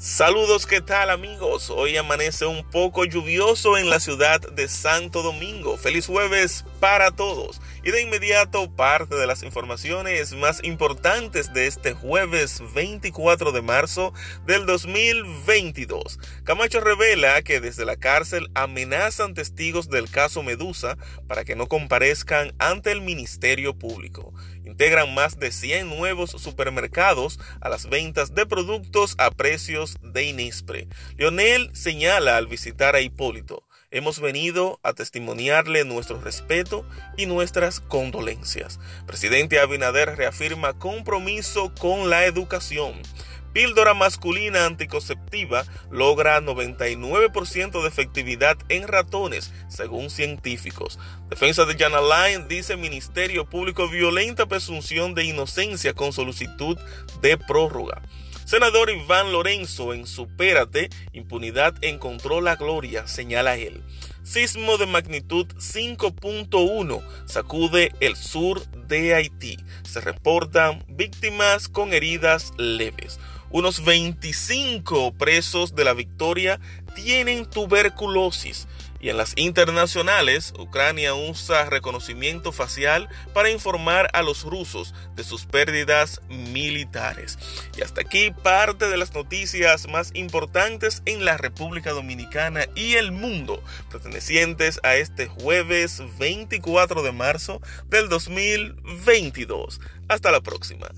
Saludos, ¿qué tal amigos? Hoy amanece un poco lluvioso en la ciudad de Santo Domingo. Feliz jueves para todos. Y de inmediato parte de las informaciones más importantes de este jueves 24 de marzo del 2022. Camacho revela que desde la cárcel amenazan testigos del caso Medusa para que no comparezcan ante el Ministerio Público. Integran más de 100 nuevos supermercados a las ventas de productos a precios de Inispre. Leonel señala al visitar a Hipólito hemos venido a testimoniarle nuestro respeto y nuestras condolencias. Presidente Abinader reafirma compromiso con la educación. Píldora masculina anticonceptiva logra 99% de efectividad en ratones, según científicos. Defensa de Jan Alain dice Ministerio Público violenta presunción de inocencia con solicitud de prórroga. Senador Iván Lorenzo en Supérate, impunidad encontró la gloria, señala él. Sismo de magnitud 5.1 sacude el sur de Haití. Se reportan víctimas con heridas leves. Unos 25 presos de la Victoria tienen tuberculosis. Y en las internacionales, Ucrania usa reconocimiento facial para informar a los rusos de sus pérdidas militares. Y hasta aquí parte de las noticias más importantes en la República Dominicana y el mundo, pertenecientes a este jueves 24 de marzo del 2022. Hasta la próxima.